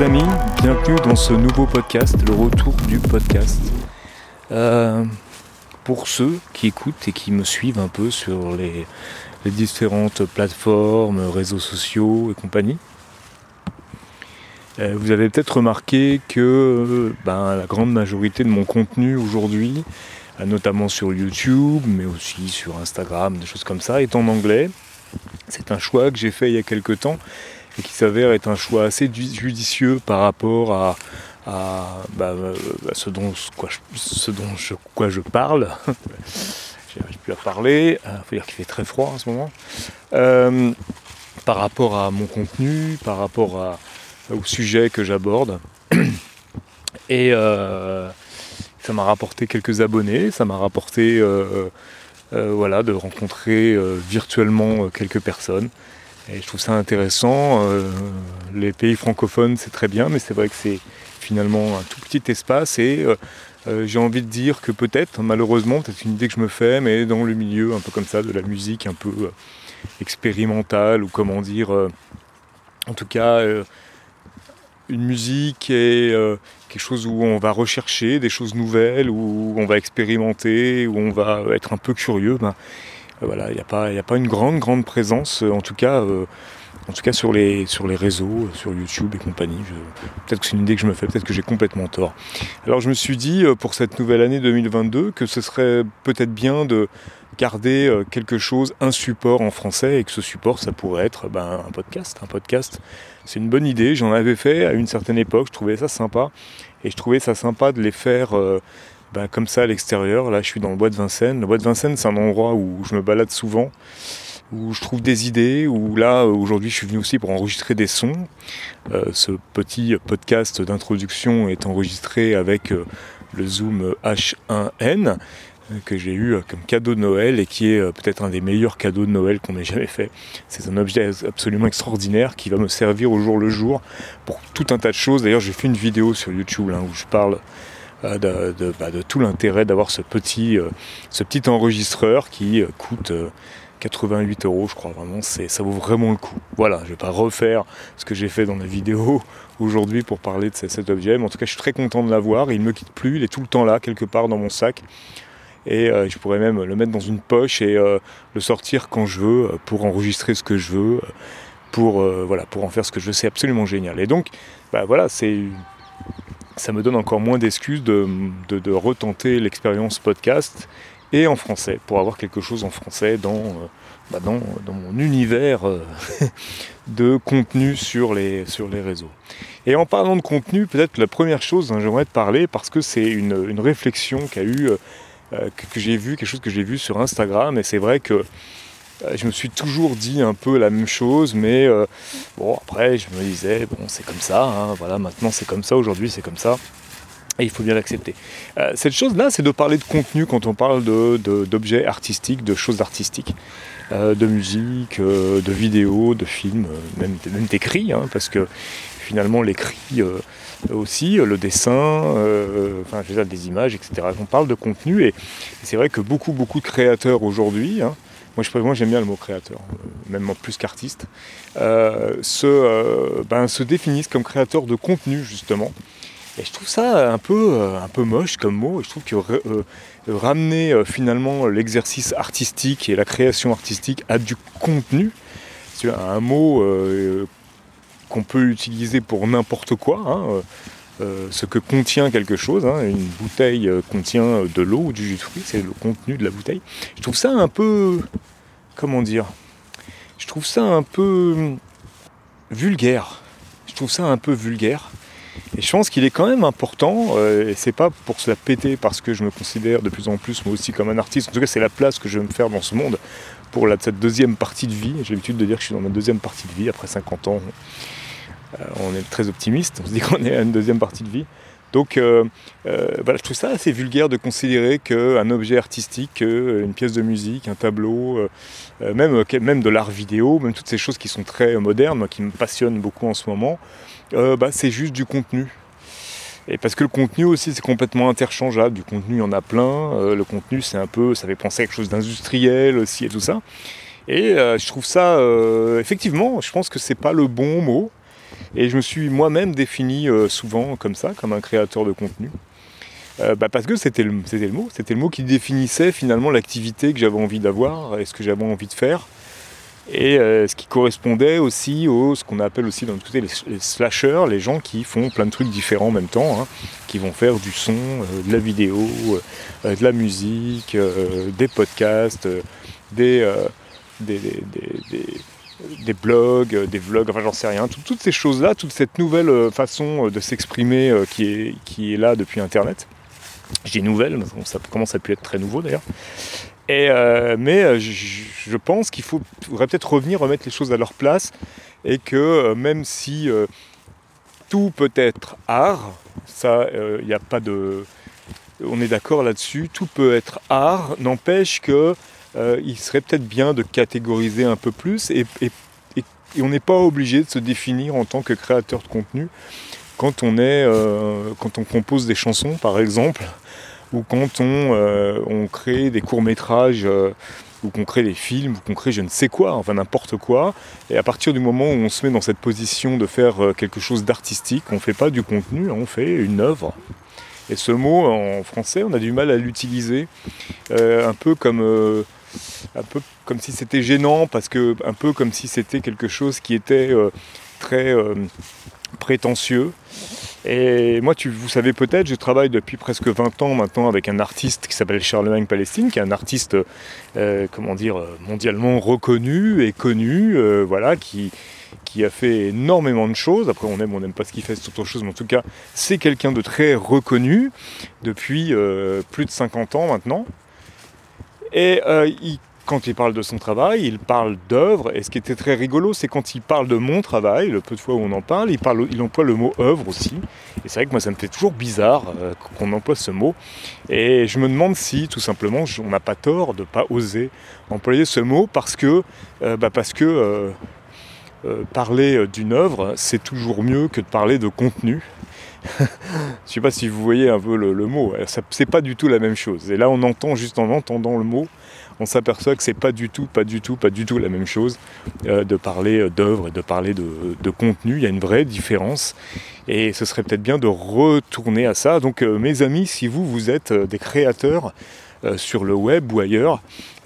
amis, bienvenue dans ce nouveau podcast, le retour du podcast. Euh, pour ceux qui écoutent et qui me suivent un peu sur les, différentes plateformes, réseaux sociaux et compagnie, euh, vous avez peut-être remarqué que ben, la grande majorité de mon contenu aujourd'hui, euh, notamment sur YouTube, mais aussi sur Instagram, des choses comme ça, est en anglais. C'est un choix que j'ai fait il y a quelques temps et qui s'avère être un choix assez judicieux par rapport à, bah, euh, ce dont, je, dont je, quoi je parle. J'arrive plus à parler, il faut dire qu'il fait très froid en ce moment. Euh, par rapport à mon contenu, par rapport au sujet que j'aborde. Et euh, ça m'a rapporté quelques abonnés, ça m'a rapporté voilà, de rencontrer virtuellement quelques personnes. Et je trouve ça intéressant. Euh, les pays francophones, c'est très bien, mais c'est vrai que c'est finalement un tout petit espace. Et euh, euh, j'ai envie de dire que peut-être, malheureusement, peut-être une idée que je me fais, mais dans le milieu un peu comme ça, de la musique un peu expérimentale, ou comment dire, en tout cas, une musique est quelque chose où on va rechercher des choses nouvelles, où on va expérimenter, où on va être un peu curieux. Ben, voilà, il n'y a, pas, a pas une grande, grande présence, euh, en tout cas, euh, en tout cas sur, les, sur les réseaux, sur YouTube et compagnie. Peut-être que c'est une idée que je me fais, peut-être que j'ai complètement tort. Alors je me suis dit, pour cette nouvelle année 2022, que ce serait peut-être bien de garder quelque chose, un support en français, et que ce support, ça pourrait être ben, un podcast. Un podcast, c'est une bonne idée, j'en avais fait à une certaine époque, je trouvais ça sympa, et je trouvais ça sympa de les faire bah, comme ça à l'extérieur. Là, je suis dans le bois de Vincennes. Le bois de Vincennes, c'est un endroit où je me balade souvent, où je trouve des idées, où là, aujourd'hui, je suis venu aussi pour enregistrer des sons. Euh, ce petit podcast d'introduction est enregistré avec euh, le Zoom H1N euh, que j'ai eu comme cadeau de Noël et qui est peut-être un des meilleurs cadeaux de Noël qu'on ait jamais fait. C'est un objet absolument extraordinaire qui va me servir au jour le jour pour tout un tas de choses. D'ailleurs, j'ai fait une vidéo sur YouTube où je parle euh, bah, de, tout l'intérêt d'avoir ce petit, euh, ce petit enregistreur qui euh, coûte 88 euros, je crois vraiment, ça vaut vraiment le coup. Voilà, je ne vais pas refaire ce que j'ai fait dans la vidéo aujourd'hui pour parler de cet objet, mais en tout cas, je suis très content de l'avoir. Il ne me quitte plus, il est tout le temps là, quelque part dans mon sac. Et je pourrais même le mettre dans une poche et le sortir quand je veux pour enregistrer ce que je veux, pour, voilà, pour en faire ce que je veux. C'est absolument génial. Et donc, bah, voilà, c'est ça me donne encore moins d'excuses de, retenter l'expérience podcast et en français, pour avoir quelque chose en français dans, euh, bah dans, mon univers euh, de contenu sur les, sur les réseaux. Et en parlant de contenu, peut-être la première chose dont j'aimerais te parler, parce que c'est une, réflexion qu'a eu, euh, que, j'ai vu, quelque chose que j'ai vu sur Instagram, et c'est vrai que je me suis toujours dit un peu la même chose, mais euh, bon, après, je me disais, bon, c'est comme ça, hein, voilà, maintenant c'est comme ça, aujourd'hui c'est comme ça. Et il faut bien l'accepter. Euh, cette chose-là, c'est de parler de contenu quand on parle d'objets de, artistiques, de choses artistiques, de musique, de vidéos, de films, même, même d'écrit, hein, parce que finalement l'écrit aussi, le dessin, je veux dire, des images, etc. On parle de contenu et, c'est vrai que beaucoup, beaucoup de créateurs aujourd'hui, hein, moi, j'aime bien le mot créateur, euh, même plus qu'artiste, euh, se, euh, ben, se définissent comme créateurs de contenu, justement. Et je trouve ça un peu, un peu moche comme mot. Je trouve que ramener finalement l'exercice artistique et la création artistique à du contenu, un mot qu'on peut utiliser pour n'importe quoi. Hein, ce que contient quelque chose. Hein. Une bouteille contient de l'eau ou du jus de fruits, c'est le contenu de la bouteille. Je trouve ça un peu. Comment dire? Je trouve ça un peu vulgaire. Je trouve ça un peu vulgaire. Et je pense qu'il est quand même important, euh, et c'est pas pour se la péter parce que je me considère de plus en plus moi aussi comme un artiste, en tout cas c'est la place que je veux me faire dans ce monde pour cette deuxième partie de vie. J'ai l'habitude de dire que je suis dans ma deuxième partie de vie, après 50 ans, euh, on est très optimiste, on se dit qu'on est à une deuxième partie de vie. Donc euh, euh, voilà, je trouve ça assez vulgaire de considérer qu'un objet artistique, une pièce de musique, un tableau, même, même de l'art vidéo, même toutes ces choses qui sont très modernes, qui me passionnent beaucoup en ce moment, bah, c'est juste du contenu. Et parce que le contenu aussi c'est complètement interchangeable, du contenu il y en a plein, le contenu c'est un peu, ça fait penser à quelque chose d'industriel aussi et tout ça. Et je trouve ça, effectivement, je pense que c'est pas le bon mot, Et je me suis moi-même défini souvent comme ça, comme un créateur de contenu. Bah, parce que c'était le, mot, c'était le mot qui définissait finalement l'activité que j'avais envie d'avoir et ce que j'avais envie de faire. Et euh, ce qui correspondait aussi au ce qu'on appelle aussi dans côté les, slashers, les gens qui font plein de trucs différents en même temps, hein, qui vont faire du son, euh, de la vidéo, euh, de la musique, des podcasts, des, des, des, blogs, des vlogs, enfin j'en sais rien, toutes ces choses-là, toute cette nouvelle façon de s'exprimer qui, est, qui est là depuis Internet. J'ai nouvelle, ça commence à pu être très nouveau d'ailleurs. Euh, mais euh, je, pense qu'il faudrait peut-être revenir, remettre les choses à leur place, et que euh, même si tout peut être art, ça, il n'y a pas de, on est d'accord là-dessus, tout peut être art, n'empêche que il serait peut-être bien de catégoriser un peu plus, et, on n'est pas obligé de se définir en tant que créateur de contenu quand on est, quand on compose des chansons, par exemple ou quand euh, on, crée des courts-métrages, euh, ou qu'on crée des films, ou qu'on crée je ne sais quoi, enfin n'importe quoi. Et à partir du moment où on se met dans cette position de faire euh, quelque chose d'artistique, on ne fait pas du contenu, on fait une œuvre. Et ce mot en français, on a du mal à l'utiliser, un peu comme un peu comme si c'était gênant, parce que un peu comme si c'était quelque chose qui était très prétentieux. Et moi, tu, vous savez peut-être, je travaille depuis presque 20 ans maintenant avec un artiste qui s'appelle Charlemagne Palestine, qui est un artiste, euh, comment dire, mondialement reconnu et connu, euh, voilà, qui, qui a fait énormément de choses. Après, on aime, on n'aime pas ce qu'il fait, c'est autre chose, mais en tout cas, c'est quelqu'un de très reconnu depuis euh, plus de 50 ans maintenant. Et il quand il parle de son travail, il parle d'œuvre, et ce qui était très rigolo, c'est quand il parle de mon travail, le peu de fois où on en parle, il, emploie le mot œuvre aussi. Et c'est vrai que moi, ça me fait toujours bizarre euh, qu'on emploie ce mot. Et je me demande si, tout simplement, on n'a pas tort de ne pas oser employer ce mot parce que, euh, bah euh, parler d'une œuvre, c'est toujours mieux que de parler de contenu. Je ne sais pas si vous voyez un peu le, mot, c'est pas du tout la même chose. Et là, on entend juste en entendant le mot, on s'aperçoit que c'est pas du tout, pas du tout, pas du tout la même chose euh, de parler euh, d'œuvre et de parler de, contenu. Il y a une vraie différence et ce serait peut-être bien de retourner à ça. Donc euh, mes amis, si vous, vous êtes des créateurs sur le web ou ailleurs,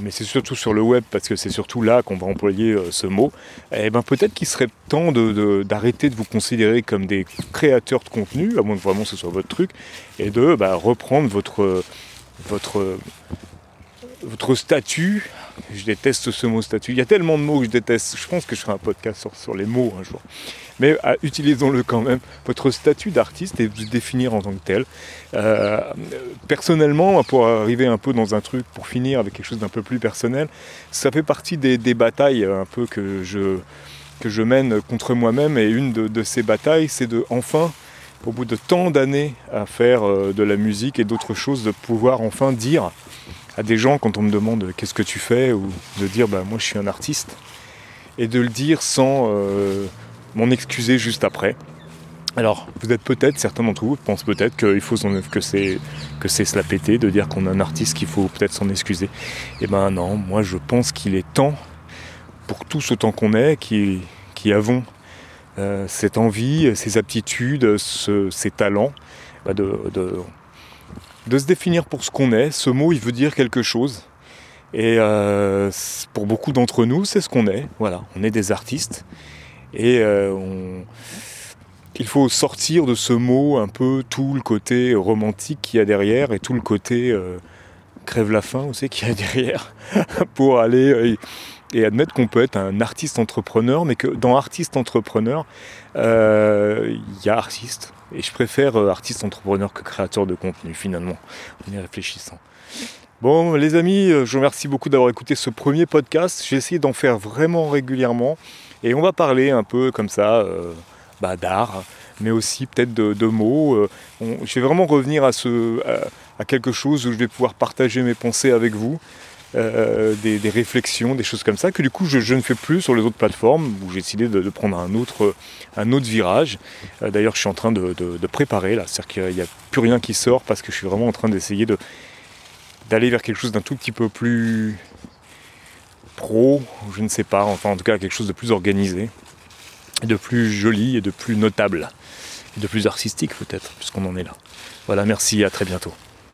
mais c'est surtout sur le web parce que c'est surtout là qu'on va employer ce mot, eh ben peut-être qu'il serait temps d'arrêter de, vous considérer comme des créateurs de contenu, à moins que vraiment ce soit votre truc, et de bah, reprendre votre statut. Je déteste ce mot statut. Il y a tellement de mots que je déteste. Je pense que je ferai un podcast sur, les mots un jour. Mais ah, utilisons-le quand même. Votre statut d'artiste et vous définir en tant que tel. Euh, personnellement, pour arriver un peu dans un truc, pour finir avec quelque chose d'un peu plus personnel, ça fait partie des, batailles un peu que je, que je mène contre moi-même. Et une de, ces batailles, c'est de enfin au bout de tant d'années à faire euh, de la musique et d'autres choses, de pouvoir enfin dire à des gens quand on me demande qu'est-ce que tu fais? Ou de dire bah moi je suis un artiste et de le dire sans euh, m'en excuser juste après. Alors vous êtes peut-être, certains d'entre vous pensent peut-être qu'il faut que c'est que c'est se la péter de dire qu'on est un artiste qu'il faut peut-être s'en excuser. Eh ben non, moi je pense qu'il est temps pour tous autant qu'on est qui, qui avons euh, cette envie, ces aptitudes, ces talents, bah de de se définir pour ce qu'on est. Ce mot, il veut dire quelque chose. Et euh, pour beaucoup d'entre nous, c'est ce qu'on est. Voilà, on est des artistes. Et euh, il faut sortir de ce mot un peu tout le côté romantique qu'il y a derrière et tout le côté euh, crève la faim aussi qu'il y a derrière pour aller et admettre qu'on peut être un artiste entrepreneur, mais que dans artiste entrepreneur, il y a artiste. Et je préfère euh, artiste entrepreneur que créateur de contenu finalement, en y réfléchissant. Bon les amis, euh, je vous remercie beaucoup d'avoir écouté ce premier podcast. J'ai essayé d'en faire vraiment régulièrement. Et on va parler un peu comme ça euh, bah, d'art, mais aussi peut-être de, mots. je vais vraiment revenir à, ce, à quelque chose où je vais pouvoir partager mes pensées avec vous. Euh, des, réflexions, des choses comme ça, que du coup je, ne fais plus sur les autres plateformes, où j'ai décidé de, prendre un autre, un autre virage. Euh, d'ailleurs je suis en train de, préparer là, c'est-à-dire qu'il n'y a, plus rien qui sort parce que je suis vraiment en train d'essayer d'aller vers quelque chose d'un tout petit peu plus pro, je ne sais pas, enfin en tout cas quelque chose de plus organisé. de plus joli et de plus notable, de plus artistique peut-être, puisqu'on en est là. Voilà, merci, à très bientôt.